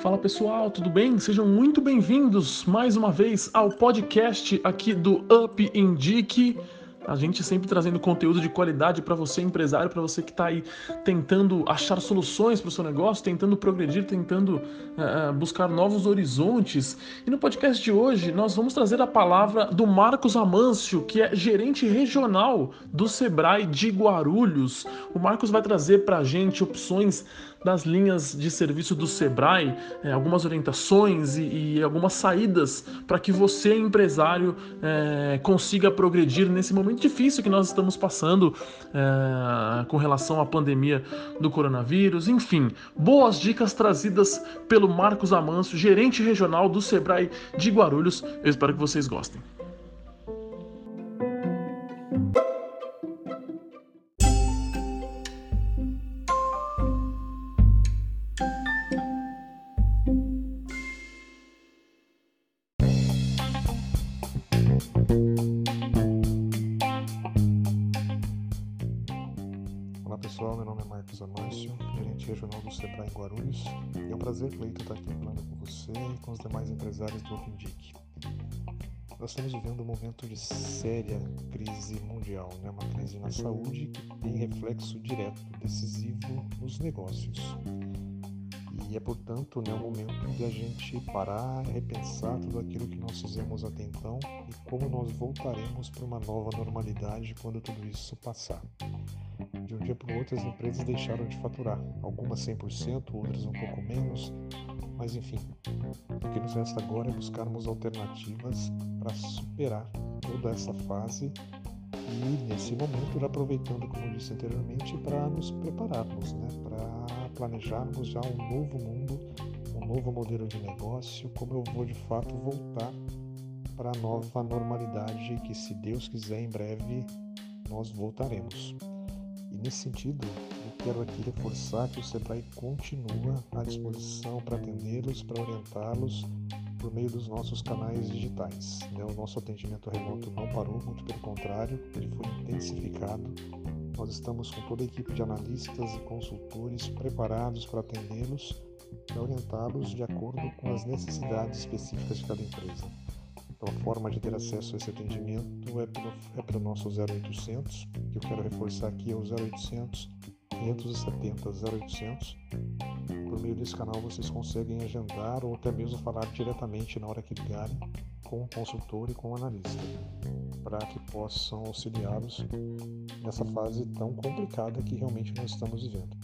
Fala pessoal, tudo bem? Sejam muito bem-vindos mais uma vez ao podcast aqui do Up Indique. A gente sempre trazendo conteúdo de qualidade para você, empresário, para você que está aí tentando achar soluções para o seu negócio, tentando progredir, tentando uh, buscar novos horizontes. E no podcast de hoje nós vamos trazer a palavra do Marcos Amâncio, que é gerente regional do Sebrae de Guarulhos. O Marcos vai trazer para a gente opções das linhas de serviço do Sebrae, é, algumas orientações e, e algumas saídas para que você, empresário, consiga progredir nesse momento difícil que nós estamos passando é, com relação à pandemia do coronavírus. Enfim, boas dicas trazidas pelo Marcos Amâncio, gerente regional do Sebrae de Guarulhos. Eu espero que vocês gostem. Pessoal, meu nome é Marcos Amâncio, gerente regional do Sebrae Guarulhos. E é um prazer, Cleito, estar aqui falando com você e com os demais empresários do OpenDIC. Nós estamos vivendo um momento de séria crise mundial, né? uma crise na saúde que tem reflexo direto, decisivo nos negócios. E é, portanto, né, o momento de a gente parar, repensar tudo aquilo que nós fizemos até então e como nós voltaremos para uma nova normalidade quando tudo isso passar. De um dia para o outro, as empresas deixaram de faturar, algumas 100%, outras um pouco menos, mas enfim, o que nos resta agora é buscarmos alternativas para superar toda essa fase e, nesse momento, aproveitando, como disse anteriormente, para nos prepararmos, né? para planejarmos já um novo mundo, um novo modelo de negócio, como eu vou de fato voltar para a nova normalidade que, se Deus quiser, em breve nós voltaremos. E nesse sentido, eu quero aqui reforçar que o Sebrae continua à disposição para atendê-los, para orientá-los por meio dos nossos canais digitais. Né? O nosso atendimento remoto não parou, muito pelo contrário, ele foi intensificado. Nós estamos com toda a equipe de analistas e consultores preparados para atendê-los, para orientá-los de acordo com as necessidades específicas de cada empresa. Então, a forma de ter acesso a esse atendimento é pelo, é pelo nosso 0800, que eu quero reforçar aqui, é o 0800 570 0800. Por meio desse canal vocês conseguem agendar ou até mesmo falar diretamente na hora que ligarem com o consultor e com o analista, para que possam auxiliá-los nessa fase tão complicada que realmente nós estamos vivendo.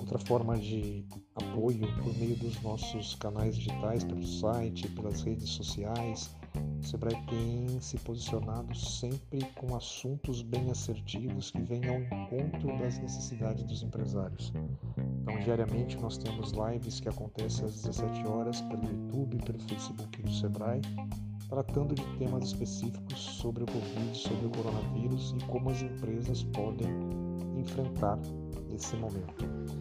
Outra forma de apoio por meio dos nossos canais digitais, pelo site, pelas redes sociais. O Sebrae tem se posicionado sempre com assuntos bem assertivos que venham ao encontro das necessidades dos empresários. Então, diariamente nós temos lives que acontecem às 17 horas pelo YouTube, pelo Facebook do Sebrae, tratando de temas específicos sobre o Covid, sobre o coronavírus e como as empresas podem enfrentar esse momento.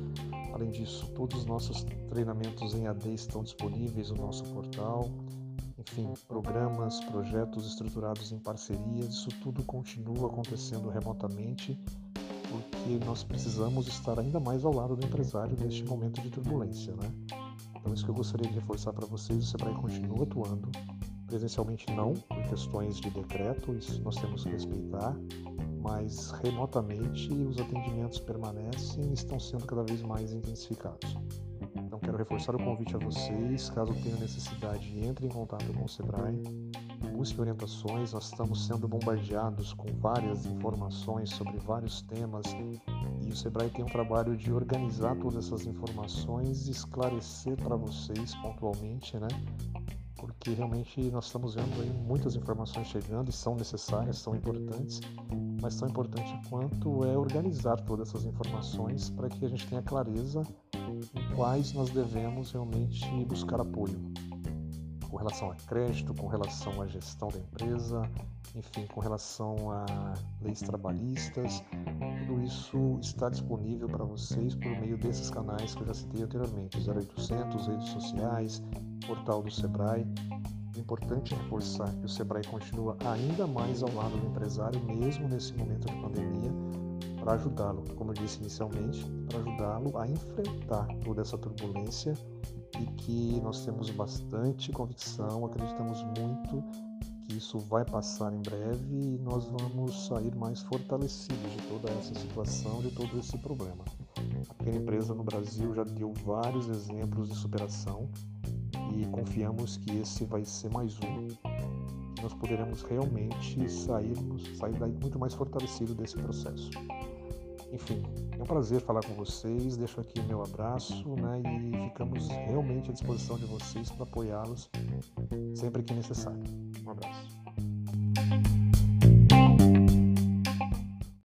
Além disso, todos os nossos treinamentos em AD estão disponíveis no nosso portal. Enfim, programas, projetos estruturados em parcerias, isso tudo continua acontecendo remotamente, porque nós precisamos estar ainda mais ao lado do empresário neste momento de turbulência, né? Então, isso que eu gostaria de reforçar para vocês: o Sebrae continua atuando, presencialmente não, por questões de decreto, isso nós temos que respeitar, mas remotamente os atendimentos permanecem e estão sendo cada vez mais intensificados. Então quero reforçar o convite a vocês, caso tenham necessidade, entre em contato com o Sebrae, busque orientações, nós estamos sendo bombardeados com várias informações sobre vários temas e o Sebrae tem um trabalho de organizar todas essas informações e esclarecer para vocês pontualmente, né, porque realmente nós estamos vendo aí muitas informações chegando e são necessárias, são importantes, mas tão importante quanto é organizar todas essas informações para que a gente tenha clareza em quais nós devemos realmente buscar apoio. Com relação a crédito, com relação à gestão da empresa, enfim, com relação a leis trabalhistas, tudo isso está disponível para vocês por meio desses canais que eu já citei anteriormente, 0800, redes sociais, portal do Sebrae. É importante reforçar que o Sebrae continua ainda mais ao lado do empresário, mesmo nesse momento de pandemia, para ajudá-lo, como eu disse inicialmente, para ajudá-lo a enfrentar toda essa turbulência e que nós temos bastante convicção, acreditamos muito que isso vai passar em breve e nós vamos sair mais fortalecidos de toda essa situação, de todo esse problema. A pequena empresa no Brasil já deu vários exemplos de superação e confiamos que esse vai ser mais um. Nós poderemos realmente sairmos, sair daí muito mais fortalecido desse processo. Enfim, é um prazer falar com vocês. Deixo aqui meu abraço né, e ficamos realmente à disposição de vocês para apoiá-los sempre que necessário. Um abraço.